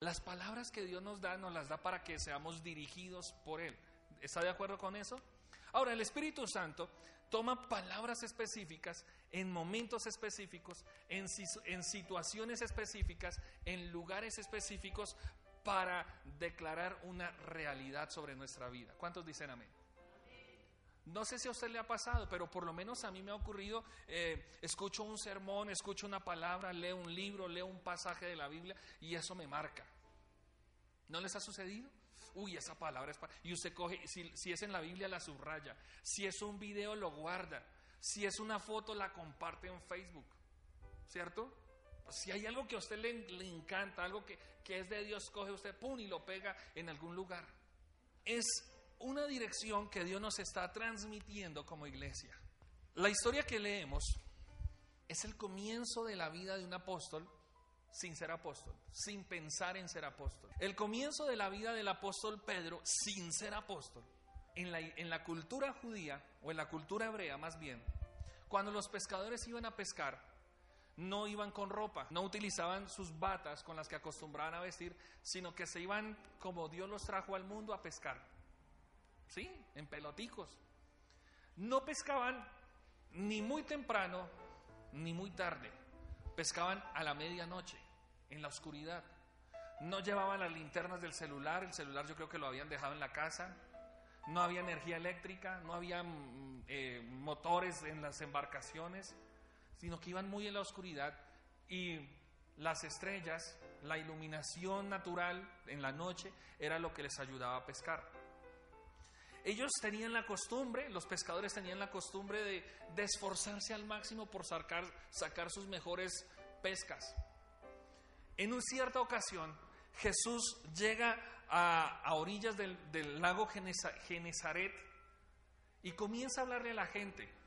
Las palabras que Dios nos da nos las da para que seamos dirigidos por Él. ¿Está de acuerdo con eso? Ahora, el Espíritu Santo toma palabras específicas en momentos específicos, en, situaciones específicas, en lugares específicos para declarar una realidad sobre nuestra vida. ¿Cuántos dicen amén? No sé si a usted le ha pasado, pero por lo menos a mí me ha ocurrido, eh, escucho un sermón, escucho una palabra, leo un libro, leo un pasaje de la Biblia y eso me marca. ¿No les ha sucedido? Uy, esa palabra es para... Y usted coge, si, es en la Biblia la subraya, si es un video lo guarda, si es una foto la comparte en Facebook, ¿cierto? Si hay algo que a usted le, le encanta, algo que, que es de Dios, coge usted, pum, y lo pega en algún lugar. Es una dirección que Dios nos está transmitiendo como iglesia. La historia que leemos es el comienzo de la vida de un apóstol sin ser apóstol, sin pensar en ser apóstol. El comienzo de la vida del apóstol Pedro sin ser apóstol. En la, en la cultura judía, o en la cultura hebrea más bien, cuando los pescadores iban a pescar, no iban con ropa, no utilizaban sus batas con las que acostumbraban a vestir, sino que se iban como Dios los trajo al mundo a pescar. ¿Sí? En peloticos. No pescaban ni muy temprano ni muy tarde. Pescaban a la medianoche, en la oscuridad. No llevaban las linternas del celular, el celular yo creo que lo habían dejado en la casa. No había energía eléctrica, no había mm, eh, motores en las embarcaciones sino que iban muy en la oscuridad y las estrellas, la iluminación natural en la noche era lo que les ayudaba a pescar. Ellos tenían la costumbre, los pescadores tenían la costumbre de, esforzarse al máximo por sacar, sus mejores pescas. En una cierta ocasión, Jesús llega a, orillas del, del lago Genezaret y comienza a hablarle a la gente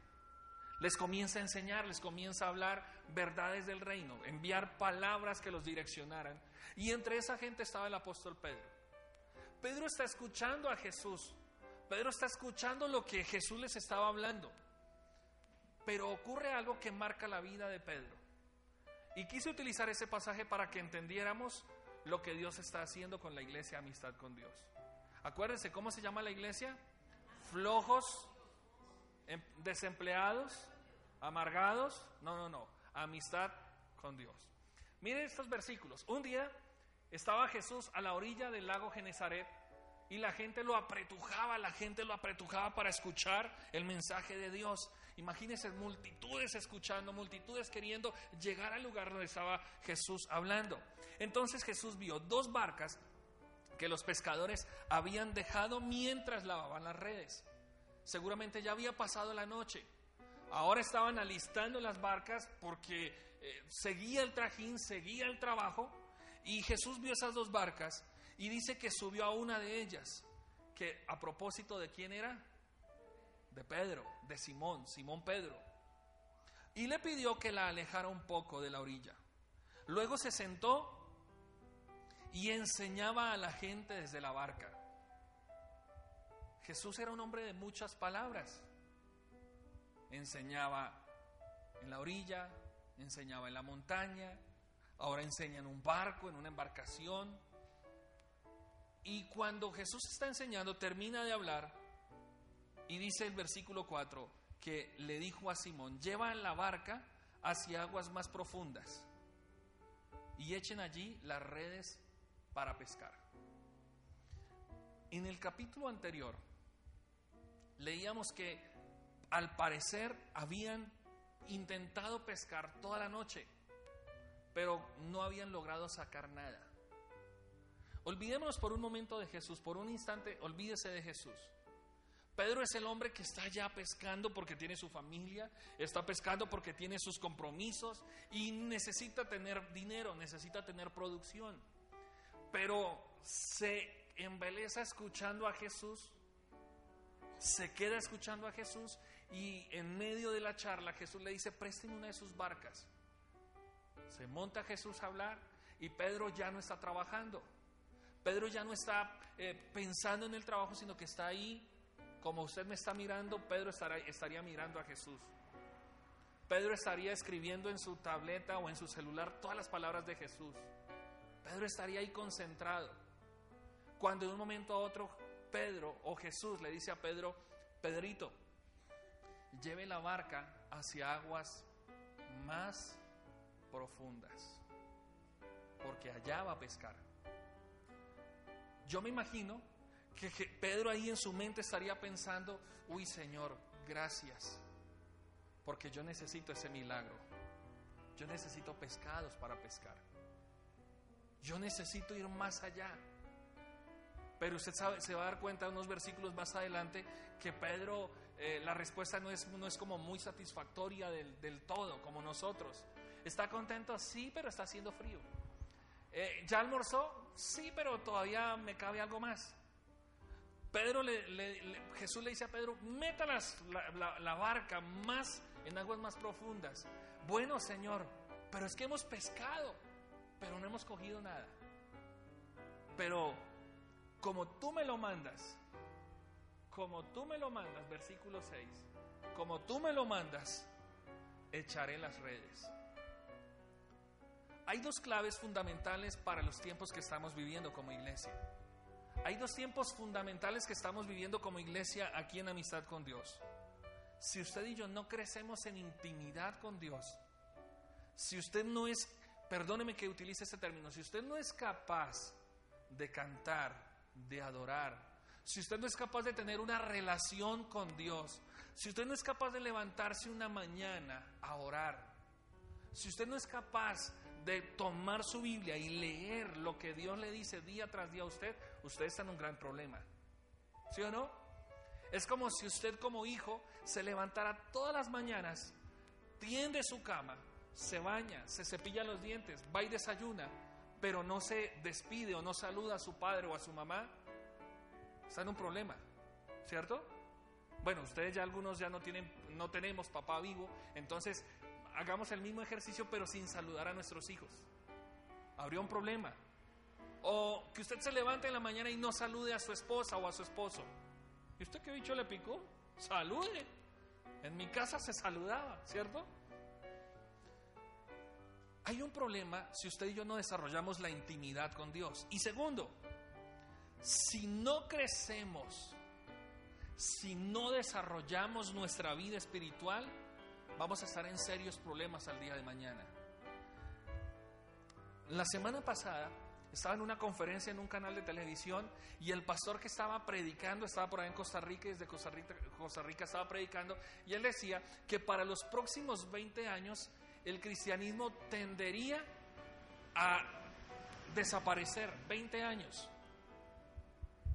les comienza a enseñar, les comienza a hablar verdades del reino, enviar palabras que los direccionaran. Y entre esa gente estaba el apóstol Pedro. Pedro está escuchando a Jesús. Pedro está escuchando lo que Jesús les estaba hablando. Pero ocurre algo que marca la vida de Pedro. Y quise utilizar ese pasaje para que entendiéramos lo que Dios está haciendo con la iglesia Amistad con Dios. Acuérdense, ¿cómo se llama la iglesia? Flojos, em, desempleados, amargados, no, no, no, amistad con Dios. Miren estos versículos. Un día estaba Jesús a la orilla del lago Genezaret y la gente lo apretujaba, la gente lo apretujaba para escuchar el mensaje de Dios. Imagínense multitudes escuchando, multitudes queriendo llegar al lugar donde estaba Jesús hablando. Entonces Jesús vio dos barcas que los pescadores habían dejado mientras lavaban las redes. Seguramente ya había pasado la noche. Ahora estaban alistando las barcas porque eh, seguía el trajín, seguía el trabajo. Y Jesús vio esas dos barcas y dice que subió a una de ellas. Que a propósito de quién era? De Pedro, de Simón, Simón Pedro. Y le pidió que la alejara un poco de la orilla. Luego se sentó y enseñaba a la gente desde la barca. Jesús era un hombre de muchas palabras enseñaba en la orilla, enseñaba en la montaña, ahora enseña en un barco, en una embarcación. Y cuando Jesús está enseñando, termina de hablar y dice el versículo 4 que le dijo a Simón, lleva la barca hacia aguas más profundas y echen allí las redes para pescar. En el capítulo anterior leíamos que al parecer habían intentado pescar toda la noche, pero no habían logrado sacar nada. Olvidémonos por un momento de Jesús, por un instante, olvídese de Jesús. Pedro es el hombre que está ya pescando porque tiene su familia, está pescando porque tiene sus compromisos y necesita tener dinero, necesita tener producción. Pero se embeleza escuchando a Jesús, se queda escuchando a Jesús y en medio de la charla Jesús le dice, presten una de sus barcas. Se monta Jesús a hablar y Pedro ya no está trabajando. Pedro ya no está eh, pensando en el trabajo, sino que está ahí, como usted me está mirando, Pedro estaría mirando a Jesús. Pedro estaría escribiendo en su tableta o en su celular todas las palabras de Jesús. Pedro estaría ahí concentrado. Cuando de un momento a otro Pedro o Jesús le dice a Pedro, Pedrito, lleve la barca hacia aguas más profundas, porque allá va a pescar. Yo me imagino que Pedro ahí en su mente estaría pensando, uy Señor, gracias, porque yo necesito ese milagro. Yo necesito pescados para pescar. Yo necesito ir más allá. Pero usted sabe, se va a dar cuenta unos versículos más adelante que Pedro, eh, la respuesta no es, no es como muy satisfactoria del, todo, como nosotros. ¿Está contento? Sí, pero está haciendo frío. Eh, ¿Ya almorzó? Sí, pero todavía me cabe algo más. Pedro le, Jesús le dice a Pedro, métalas la, la, barca más en aguas más profundas. Bueno, Señor, pero es que hemos pescado, pero no hemos cogido nada. Pero como tú me lo mandas, como tú me lo mandas, versículo 6, como tú me lo mandas, echaré las redes. Hay dos claves fundamentales para los tiempos que estamos viviendo como iglesia. Hay dos tiempos fundamentales que estamos viviendo como iglesia aquí en amistad con Dios. Si usted y yo no crecemos en intimidad con Dios, si usted no es, perdóneme que utilice este término, si usted no es capaz de cantar, de adorar, si usted no es capaz de tener una relación con Dios, si usted no es capaz de levantarse una mañana a orar, si usted no es capaz de tomar su Biblia y leer lo que Dios le dice día tras día a usted, usted está en un gran problema. ¿Sí o no? Es como si usted como hijo se levantara todas las mañanas, tiende su cama, se baña, se cepilla los dientes, va y desayuna, pero no se despide o no saluda a su padre o a su mamá, está en un problema, ¿cierto? Bueno, ustedes ya algunos ya no tienen, no tenemos papá vivo, entonces hagamos el mismo ejercicio pero sin saludar a nuestros hijos. Habría un problema. O que usted se levante en la mañana y no salude a su esposa o a su esposo. ¿Y usted qué bicho le picó? Salude. En mi casa se saludaba, ¿cierto? Hay un problema si usted y yo no desarrollamos la intimidad con Dios. Y segundo, si no crecemos, si no desarrollamos nuestra vida espiritual, vamos a estar en serios problemas al día de mañana. La semana pasada estaba en una conferencia en un canal de televisión y el pastor que estaba predicando estaba por ahí en Costa Rica desde Costa Rica, Costa Rica estaba predicando y él decía que para los próximos 20 años el cristianismo tendería a desaparecer 20 años.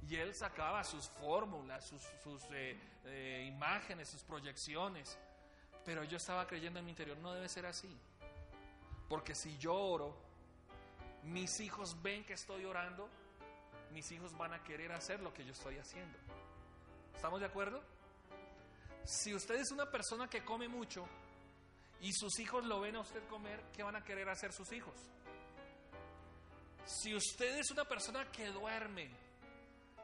Y él sacaba sus fórmulas, sus, eh, eh, imágenes, sus proyecciones. Pero yo estaba creyendo en mi interior, no debe ser así. Porque si yo oro, mis hijos ven que estoy orando, mis hijos van a querer hacer lo que yo estoy haciendo. ¿Estamos de acuerdo? Si usted es una persona que come mucho y sus hijos lo ven a usted comer, ¿qué van a querer hacer sus hijos? Si usted es una persona que duerme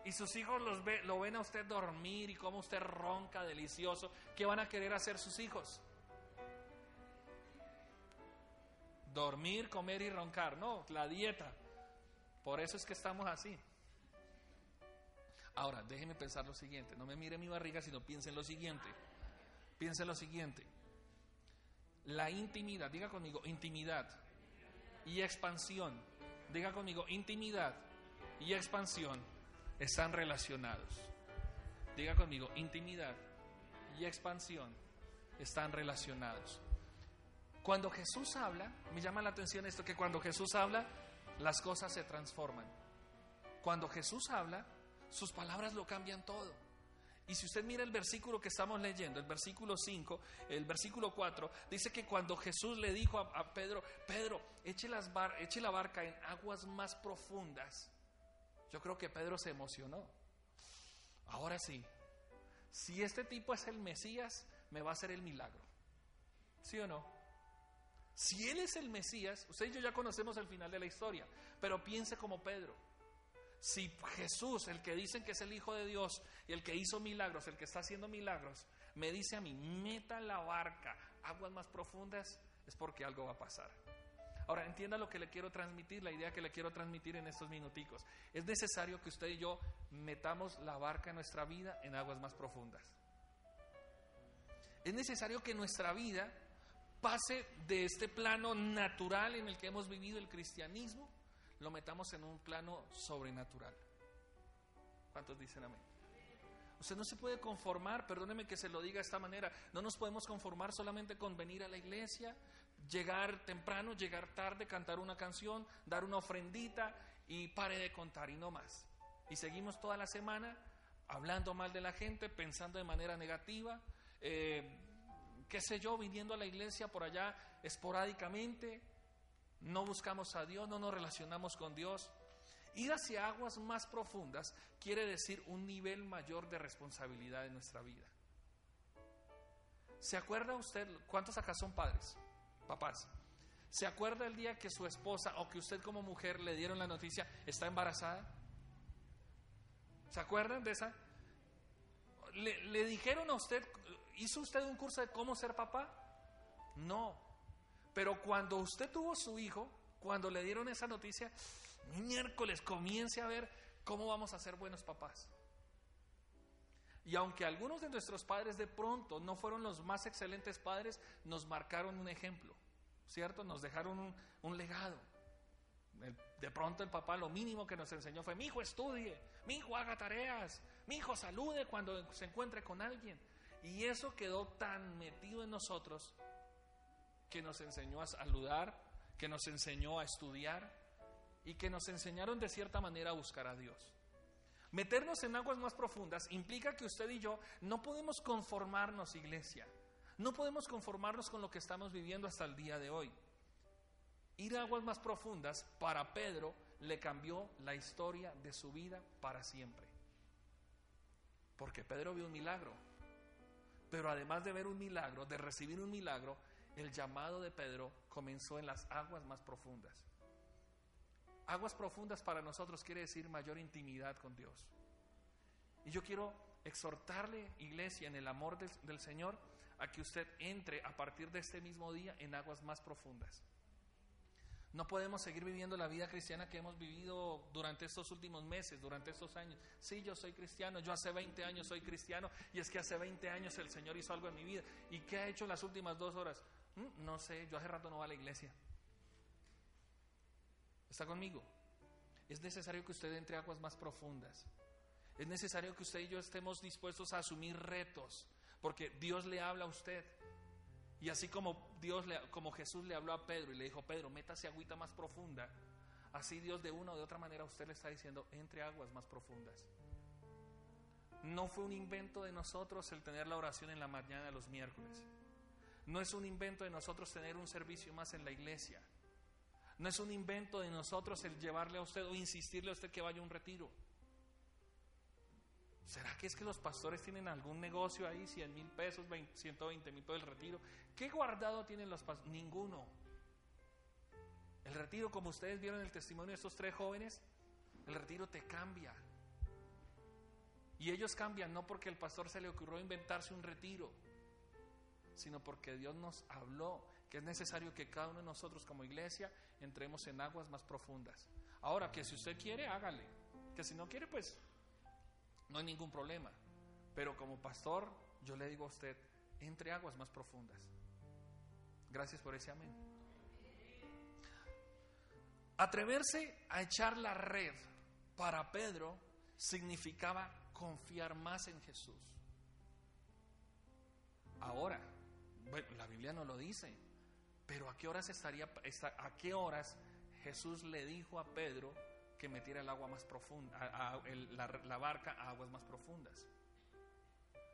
y sus hijos los ve, lo ven a usted dormir y cómo usted ronca delicioso, ¿qué van a querer hacer sus hijos? Dormir, comer y roncar, no, la dieta. Por eso es que estamos así. Ahora, déjeme pensar lo siguiente, no me mire mi barriga, sino piense en lo siguiente. Piense en lo siguiente. La intimidad, diga conmigo, intimidad y expansión. Diga conmigo, intimidad y expansión están relacionados. Diga conmigo, intimidad y expansión están relacionados. Cuando Jesús habla, me llama la atención esto, que cuando Jesús habla, las cosas se transforman. Cuando Jesús habla, sus palabras lo cambian todo. Y si usted mira el versículo que estamos leyendo, el versículo 5, el versículo 4, dice que cuando Jesús le dijo a, Pedro, Pedro, eche, la barca en aguas más profundas, yo creo que Pedro se emocionó. Ahora sí, si este tipo es el Mesías, me va a hacer el milagro. ¿Sí o no? Si Él es el Mesías, usted y yo ya conocemos el final de la historia, pero piense como Pedro. Si Jesús, el que dicen que es el Hijo de Dios y el que hizo milagros, el que está haciendo milagros, me dice a mí, meta la barca, aguas más profundas, es porque algo va a pasar. Ahora, entienda lo que le quiero transmitir, la idea que le quiero transmitir en estos minuticos. Es necesario que usted y yo metamos la barca en nuestra vida en aguas más profundas. Es necesario que nuestra vida pase de este plano natural en el que hemos vivido el cristianismo, lo metamos en un plano sobrenatural. ¿Cuántos dicen amén? Usted no se puede conformar, perdóneme que se lo diga de esta manera, no nos podemos conformar solamente con venir a la iglesia, llegar temprano, llegar tarde, cantar una canción, dar una ofrendita y pare de contar y no más. Y seguimos toda la semana hablando mal de la gente, pensando de manera negativa, eh, qué sé yo, viniendo a la iglesia por allá esporádicamente, no buscamos a Dios, no nos relacionamos con Dios. Ir hacia aguas más profundas quiere decir un nivel mayor de responsabilidad en nuestra vida. ¿Se acuerda usted cuántos acá son padres, papás? ¿Se acuerda el día que su esposa o que usted como mujer le dieron la noticia está embarazada? ¿Se acuerdan de esa? ¿Le, le dijeron a usted, hizo usted un curso de cómo ser papá? No. Pero cuando usted tuvo su hijo, cuando le dieron esa noticia, miércoles comience a ver cómo vamos a ser buenos papás. Y aunque algunos de nuestros padres de pronto no fueron los más excelentes padres, nos marcaron un ejemplo, ¿cierto? Nos dejaron un, legado. De pronto el papá lo mínimo que nos enseñó fue, mi hijo estudie, mi hijo haga tareas, mi hijo salude cuando se encuentre con alguien. Y eso quedó tan metido en nosotros que nos enseñó a saludar, que nos enseñó a estudiar, y que nos enseñaron de cierta manera a buscar a Dios. Meternos en aguas más profundas implica que usted y yo no podemos conformarnos, iglesia. No podemos conformarnos con lo que estamos viviendo hasta el día de hoy. Ir a aguas más profundas para Pedro le cambió la historia de su vida para siempre. Porque Pedro vio un milagro. Pero además de ver un milagro, de recibir un milagro, el llamado de Pedro comenzó en las aguas más profundas. Aguas profundas para nosotros quiere decir mayor intimidad con Dios. Y yo quiero exhortarle, iglesia, en el amor del, Señor, a que usted entre a partir de este mismo día en aguas más profundas. No podemos seguir viviendo la vida cristiana que hemos vivido durante estos últimos meses, durante estos años. Sí, yo soy cristiano, yo hace 20 años soy cristiano y es que hace 20 años el Señor hizo algo en mi vida. ¿Y qué ha hecho en las últimas dos horas? Mm, no sé, yo hace rato no voy a la iglesia. ¿Está conmigo? Es necesario que usted entre aguas más profundas. Es necesario que usted y yo estemos dispuestos a asumir retos, porque Dios le habla a usted. Y así como Dios como Jesús le habló a Pedro y le dijo, "Pedro, métase agüita más profunda." Así Dios de una o de otra manera a usted le está diciendo, "Entre aguas más profundas." No fue un invento de nosotros el tener la oración en la mañana los miércoles. No es un invento de nosotros tener un servicio más en la iglesia. No es un invento de nosotros el llevarle a usted o insistirle a usted que vaya a un retiro. ¿Será que es que los pastores tienen algún negocio ahí, 100 mil pesos, 120 mil pesos el retiro? ¿Qué guardado tienen los pastores? Ninguno. El retiro, como ustedes vieron en el testimonio de estos tres jóvenes, el retiro te cambia. Y ellos cambian no porque el pastor se le ocurrió inventarse un retiro, sino porque Dios nos habló es necesario que cada uno de nosotros como iglesia entremos en aguas más profundas. Ahora, que si usted quiere, hágale. Que si no quiere, pues no hay ningún problema. Pero como pastor, yo le digo a usted, entre aguas más profundas. Gracias por ese amén. Atreverse a echar la red para Pedro significaba confiar más en Jesús. Ahora, bueno, la Biblia no lo dice, pero ¿a qué horas estaría, a qué horas Jesús le dijo a Pedro que metiera el agua más profunda, la, barca a aguas más profundas?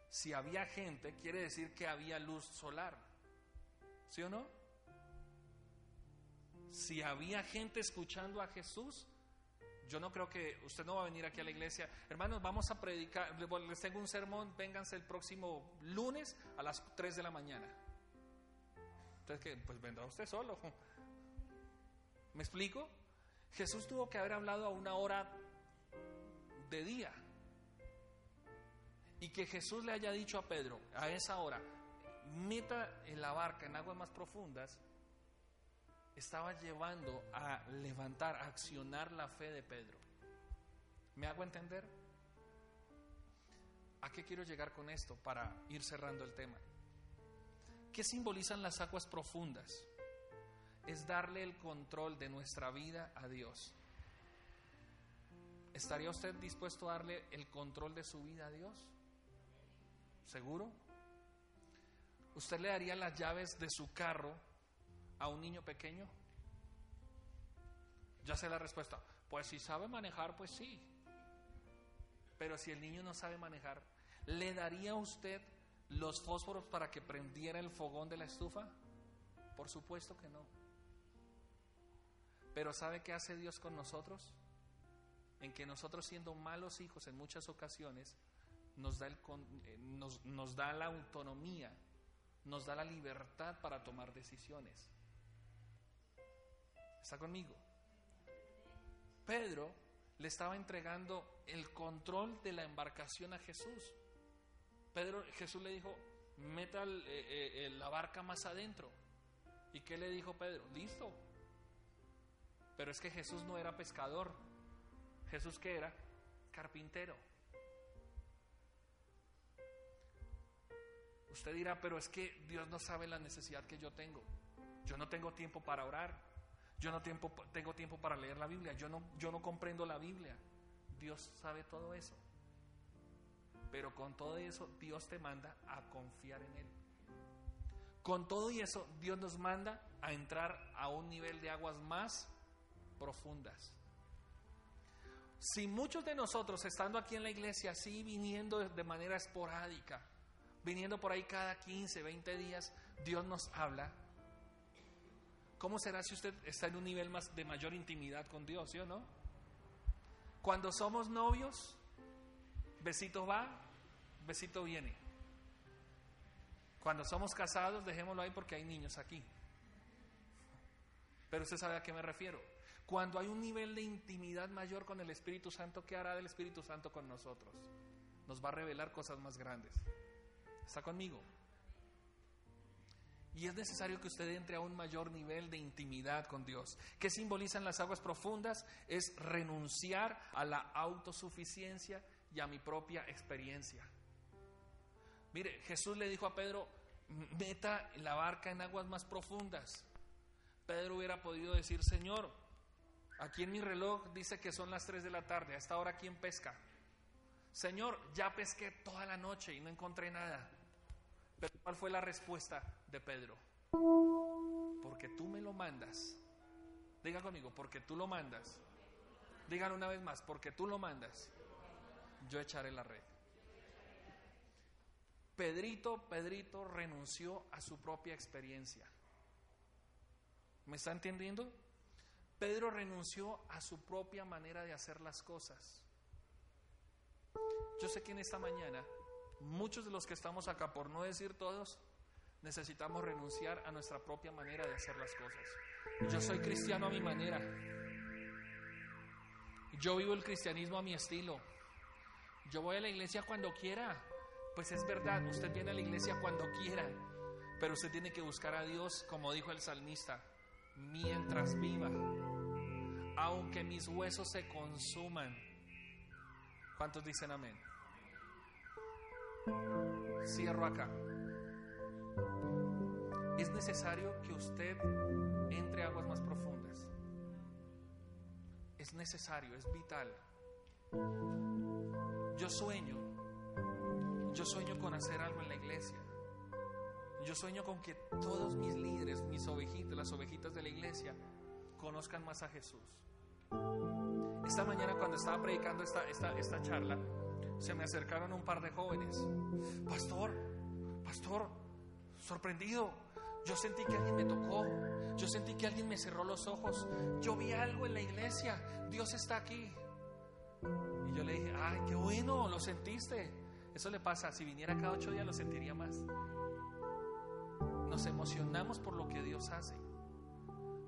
Si había gente, quiere decir que había luz solar. ¿Sí o no? Si había gente escuchando a Jesús, yo no creo que usted no va a venir aquí a la iglesia. Hermanos, vamos a predicar. Les tengo un sermón. Vénganse el próximo lunes a las 3 de la mañana. Que pues vendrá usted solo. ¿Me explico? Jesús tuvo que haber hablado a una hora de día. Y que Jesús le haya dicho a Pedro a esa hora, meta en la barca en aguas más profundas, estaba llevando a levantar, a accionar la fe de Pedro. ¿Me hago entender? ¿A qué quiero llegar con esto para ir cerrando el tema? ¿Qué simbolizan las aguas profundas? Es darle el control de nuestra vida a Dios. ¿Estaría usted dispuesto a darle el control de su vida a Dios? ¿Seguro? ¿Usted le daría las llaves de su carro a un niño pequeño? Ya sé la respuesta. Pues si sabe manejar, pues sí. Pero si el niño no sabe manejar, ¿le daría usted los fósforos para que prendiera el fogón de la estufa? Por supuesto que no. Pero ¿sabe qué hace Dios con nosotros? En que nosotros siendo malos hijos en muchas ocasiones nos da, el, eh, nos, nos da la autonomía, nos da la libertad para tomar decisiones. ¿Está conmigo? Pedro le estaba entregando el control de la embarcación a Jesús. Pedro, Jesús le dijo, meta eh, eh, la barca más adentro. ¿Y qué le dijo Pedro? Listo. Pero es que Jesús no era pescador. Jesús que era carpintero. Usted dirá, pero es que Dios no sabe la necesidad que yo tengo. Yo no tengo tiempo para orar. Yo no tengo tiempo para leer la Biblia. Yo no, yo no comprendo la Biblia. Dios sabe todo eso. Pero con todo eso, Dios te manda a confiar en Él. Con todo y eso, Dios nos manda a entrar a un nivel de aguas más profundas. Si muchos de nosotros, estando aquí en la iglesia, así viniendo de manera esporádica, viniendo por ahí cada 15, 20 días, Dios nos habla, ¿cómo será si usted está en un nivel más de mayor intimidad con Dios, ¿sí o no? Cuando somos novios, besito va, besito viene. Cuando somos casados, dejémoslo ahí porque hay niños aquí. Pero usted sabe a qué me refiero. Cuando hay un nivel de intimidad mayor con el Espíritu Santo, ¿qué hará el Espíritu Santo con nosotros? Nos va a revelar cosas más grandes. ¿Está conmigo? Y es necesario que usted entre a un mayor nivel de intimidad con Dios. ¿Qué simbolizan las aguas profundas? Es renunciar a la autosuficiencia y a mi propia experiencia. Mire, Jesús le dijo a Pedro, meta la barca en aguas más profundas. Pedro hubiera podido decir, Señor, aquí en mi reloj dice que son las 3 de la tarde, a esta hora quién pesca. Señor, ya pesqué toda la noche y no encontré nada. Pero ¿cuál fue la respuesta de Pedro? Porque tú me lo mandas. Diga conmigo, porque tú lo mandas. Digan una vez más, porque tú lo mandas. Yo echaré la red. Pedrito, Pedrito renunció a su propia experiencia. ¿Me está entendiendo? Pedro renunció a su propia manera de hacer las cosas. Yo sé que en esta mañana muchos de los que estamos acá, por no decir todos, necesitamos renunciar a nuestra propia manera de hacer las cosas. Yo soy cristiano a mi manera. Yo vivo el cristianismo a mi estilo. Yo voy a la iglesia cuando quiera. Pues es verdad, usted viene a la iglesia cuando quiera, pero usted tiene que buscar a Dios, como dijo el salmista, mientras viva, aunque mis huesos se consuman. ¿Cuántos dicen amén? Cierro acá. Es necesario que usted entre aguas más profundas. Es necesario, es vital. Yo sueño yo sueño con hacer algo en la iglesia. Yo sueño con que todos mis líderes, mis ovejitas, las ovejitas de la iglesia, conozcan más a Jesús. Esta mañana cuando estaba predicando esta, esta, esta charla, se me acercaron un par de jóvenes. Pastor, pastor, sorprendido. Yo sentí que alguien me tocó. Yo sentí que alguien me cerró los ojos. Yo vi algo en la iglesia. Dios está aquí. Y yo le dije, ay, qué bueno, lo sentiste. Eso le pasa, si viniera cada ocho días lo sentiría más. Nos emocionamos por lo que Dios hace.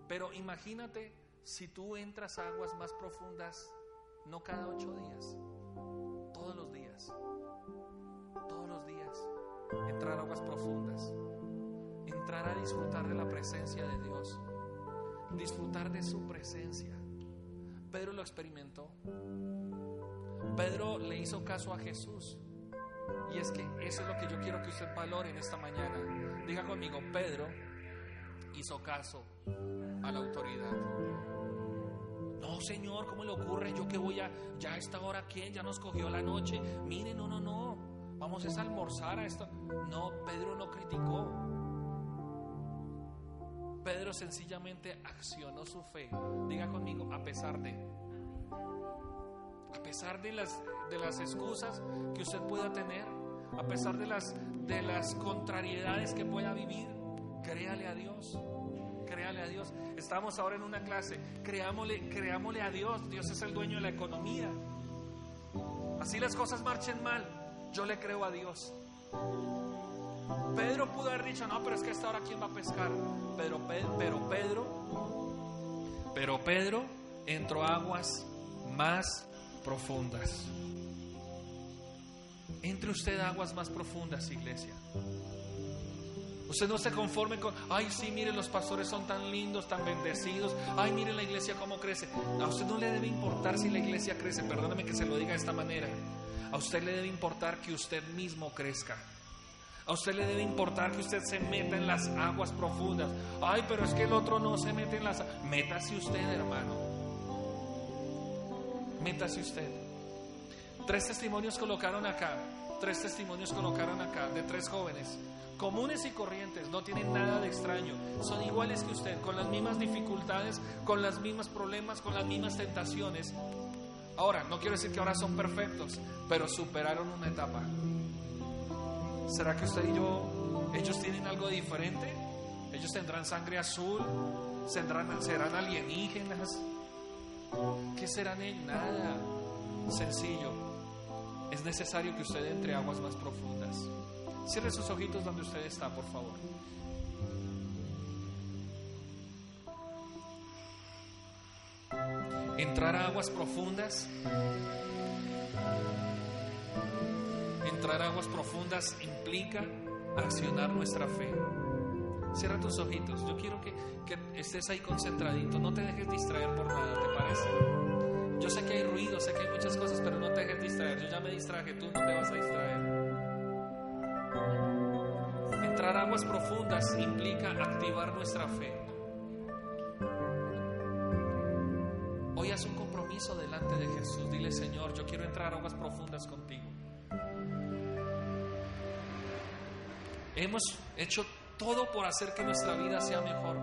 Pero imagínate si tú entras a aguas más profundas, no cada ocho días, todos los días, todos los días, entrar a aguas profundas, entrar a disfrutar de la presencia de Dios. disfrutar de su presencia. Pedro lo experimentó. Pedro le hizo caso a Jesús. Y es que eso es lo que yo quiero que usted valore en esta mañana. Diga conmigo, Pedro hizo caso a la autoridad. No, Señor, ¿cómo le ocurre? Yo que voy a, ya a esta hora, ¿quién? Ya nos cogió la noche. Mire, no, no, no. Vamos a almorzar a esto. No, Pedro no criticó. Pedro sencillamente accionó su fe. Diga conmigo, a pesar de. A pesar de las, de las excusas que usted pueda tener, a pesar de las, de las contrariedades que pueda vivir, créale a Dios. Créale a Dios. Estamos ahora en una clase. Creámosle, a Dios. Dios es el dueño de la economía. Así las cosas marchen mal. Yo le creo a Dios. Pedro pudo haber dicho, no, pero es que esta hora quién va a pescar. Pero, pero Pedro, pero Pedro entró aguas más profundas. Entre usted aguas más profundas, iglesia. Usted no se conforme con, ay, sí, mire, los pastores son tan lindos, tan bendecidos. Ay, mire la iglesia cómo crece. A usted no le debe importar si la iglesia crece. Perdóname que se lo diga de esta manera. A usted le debe importar que usted mismo crezca. A usted le debe importar que usted se meta en las aguas profundas. Ay, pero es que el otro no se mete en las... Métase usted, hermano. Métase usted. Tres testimonios colocaron acá. Tres testimonios colocaron acá de tres jóvenes comunes y corrientes, no tienen nada de extraño, son iguales que usted, con las mismas dificultades, con los mismos problemas, con las mismas tentaciones. Ahora, no quiero decir que ahora son perfectos, pero superaron una etapa. ¿Será que usted y yo, ellos tienen algo diferente? ¿Ellos tendrán sangre azul? ¿Serán, serán alienígenas? ¿Qué serán ellos? Nada. Sencillo. Es necesario que usted entre aguas más profundas. Cierre sus ojitos donde usted está, por favor. Entrar a aguas profundas. Entrar a aguas profundas implica accionar nuestra fe. Cierra tus ojitos. Yo quiero que, que, estés ahí concentradito. No te dejes distraer por nada, ¿te parece? Yo sé que hay ruido, sé que hay muchas cosas, pero no te dejes distraer. Yo ya me distraje, tú no te vas a distraer. Entrar aguas profundas implica activar nuestra fe. Hoy haz un compromiso delante de Jesús. Dile, Señor, yo quiero entrar a aguas profundas contigo. Hemos hecho todo por hacer que nuestra vida sea mejor.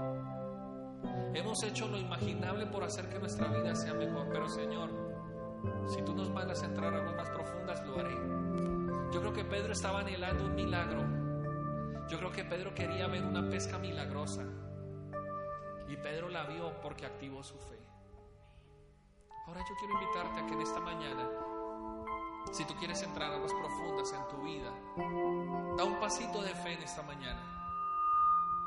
Hemos hecho lo imaginable por hacer que nuestra vida sea mejor. Pero Señor, si tú nos mandas a entrar a aguas más profundas, lo haré. Yo creo que Pedro estaba anhelando un milagro. Yo creo que Pedro quería ver una pesca milagrosa. Y Pedro la vio porque activó su fe. Ahora yo quiero invitarte a que en esta mañana, si tú quieres entrar a aguas profundas en tu vida, da un pasito de fe en esta mañana.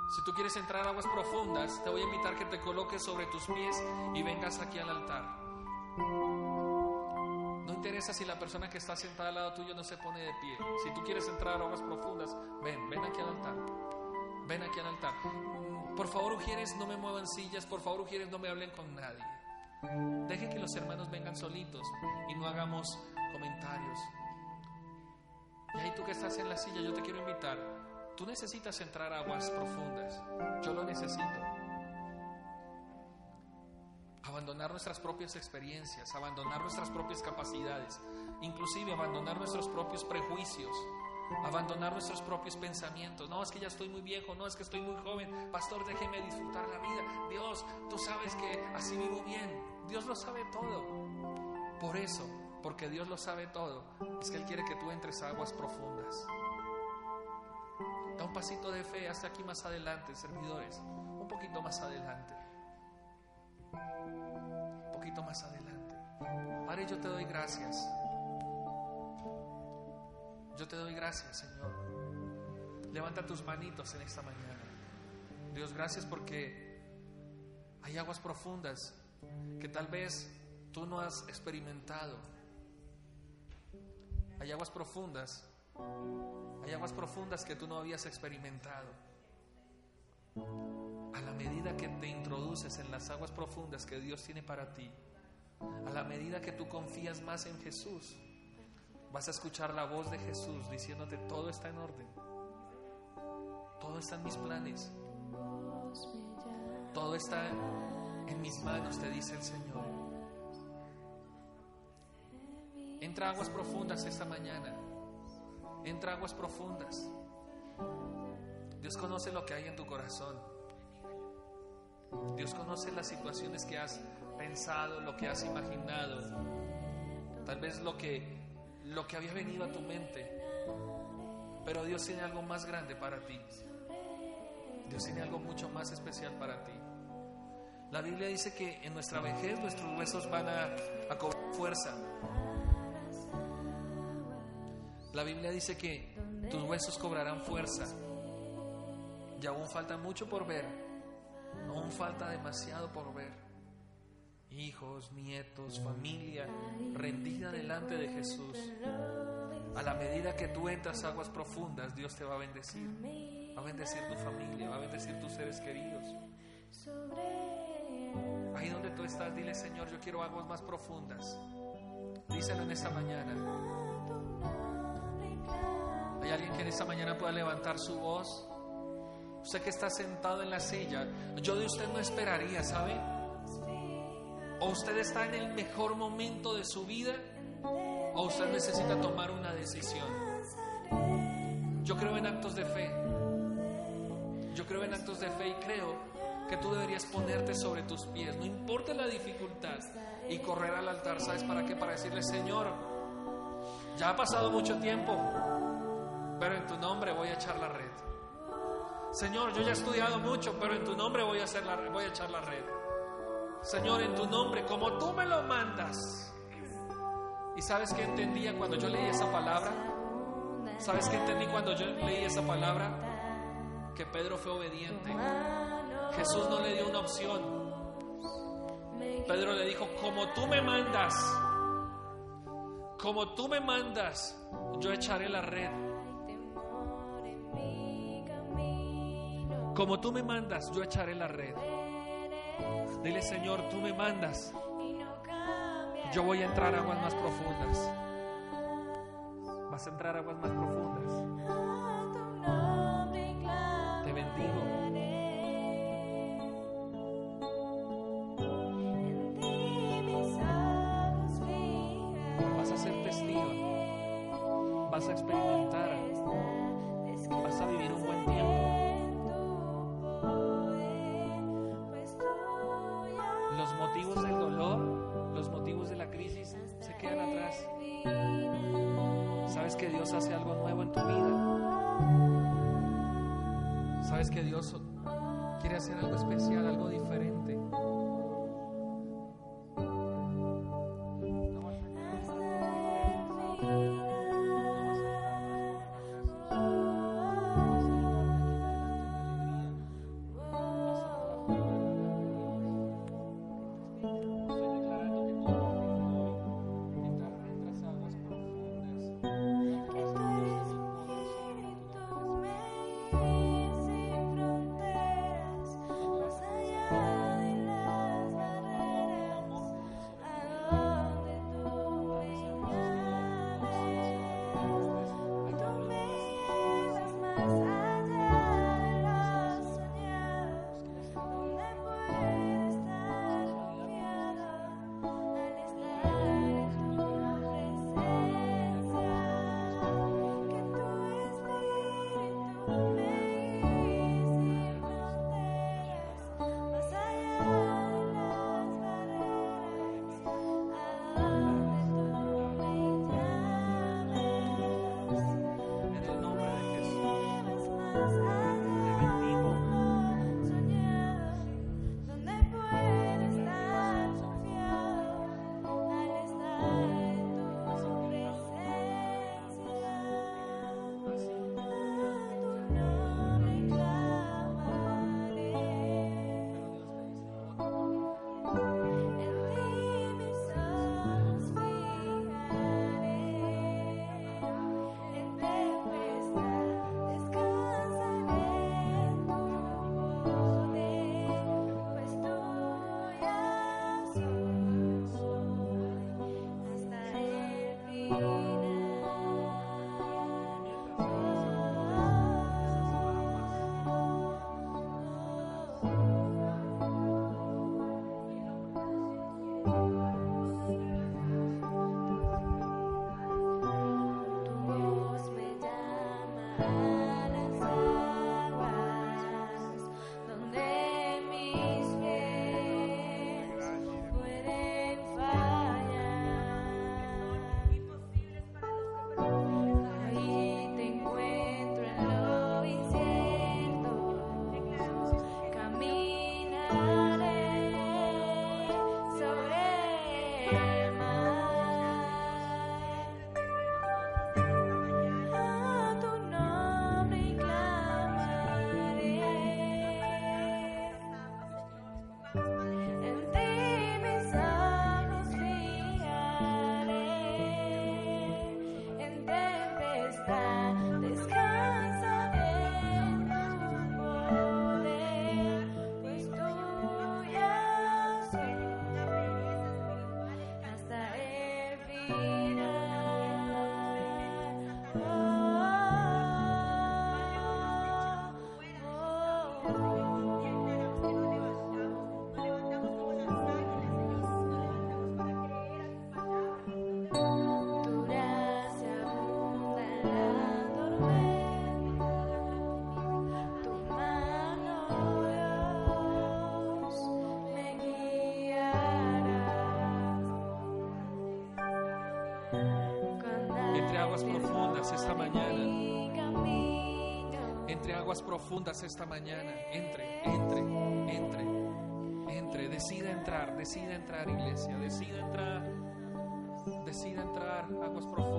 Si tú quieres entrar a aguas profundas, te voy a invitar que te coloques sobre tus pies y vengas aquí al altar interesa si la persona que está sentada al lado tuyo no se pone de pie. Si tú quieres entrar a aguas profundas, ven, ven aquí al altar. Ven aquí al altar. Por favor, Ujieres, no me muevan sillas. Por favor, Ujieres, no me hablen con nadie. Dejen que los hermanos vengan solitos y no hagamos comentarios. Y ahí tú que estás en la silla, yo te quiero invitar. Tú necesitas entrar a aguas profundas. Yo lo necesito abandonar nuestras propias experiencias, abandonar nuestras propias capacidades, inclusive abandonar nuestros propios prejuicios, abandonar nuestros propios pensamientos. No, es que ya estoy muy viejo, no, es que estoy muy joven. Pastor, déjeme disfrutar la vida. Dios, tú sabes que así vivo bien. Dios lo sabe todo. Por eso, porque Dios lo sabe todo, es que Él quiere que tú entres a aguas profundas. Da un pasito de fe hasta aquí más adelante, servidores, un poquito más adelante poquito más adelante. Padre, yo te doy gracias. Yo te doy gracias, Señor. Levanta tus manitos en esta mañana. Dios, gracias porque hay aguas profundas que tal vez tú no has experimentado. Hay aguas profundas. Hay aguas profundas que tú no habías experimentado. a la medida que te introduces en las aguas profundas que Dios tiene para ti, a la medida que tú confías más en Jesús, vas a escuchar la voz de Jesús diciéndote todo está en orden, todo está en mis planes, todo está en mis manos, te dice el Señor. Entra aguas profundas esta mañana, entra aguas profundas. Dios conoce lo que hay en tu corazón. Dios conoce las situaciones que has pensado, lo que has imaginado, tal vez lo que, lo que había venido a tu mente. Pero Dios tiene algo más grande para ti. Dios tiene algo mucho más especial para ti. La Biblia dice que en nuestra vejez nuestros huesos van a, a cobrar fuerza. La Biblia dice que tus huesos cobrarán fuerza. Y aún falta mucho por ver. Aún falta demasiado por ver. Hijos, nietos, familia, rendida delante de Jesús. A la medida que tú entras aguas profundas, Dios te va a bendecir. Va a bendecir tu familia, va a bendecir tus seres queridos. Ahí donde tú estás, dile Señor, yo quiero aguas más profundas. Díselo en esta mañana. Hay alguien que en esta mañana pueda levantar su voz. Usted que está sentado en la silla, yo de usted no esperaría, ¿sabe? O usted está en el mejor momento de su vida, o usted necesita tomar una decisión. Yo creo en actos de fe. Yo creo en actos de fe y creo que tú deberías ponerte sobre tus pies, no importa la dificultad, y correr al altar. ¿Sabes para qué? Para decirle, Señor, ya ha pasado mucho tiempo, pero en tu nombre voy a echar la red. Señor, yo ya he estudiado mucho, pero en tu nombre voy a, hacer la, voy a echar la red. Señor, en tu nombre, como tú me lo mandas. ¿Y sabes qué entendía cuando yo leí esa palabra? ¿Sabes qué entendí cuando yo leí esa palabra? Que Pedro fue obediente. Jesús no le dio una opción. Pedro le dijo, como tú me mandas, como tú me mandas, yo echaré la red. Como tú me mandas, yo echaré la red. Dile, Señor, tú me mandas. Yo voy a entrar a aguas más profundas. Vas a entrar a aguas más profundas. Te bendigo. Dios hace algo nuevo en tu vida. Sabes que Dios quiere hacer algo especial, algo diferente. Aguas profundas esta mañana. Entre, entre, entre, entre. Decida entrar, decida entrar, iglesia. Decida entrar. Decida entrar, aguas profundas.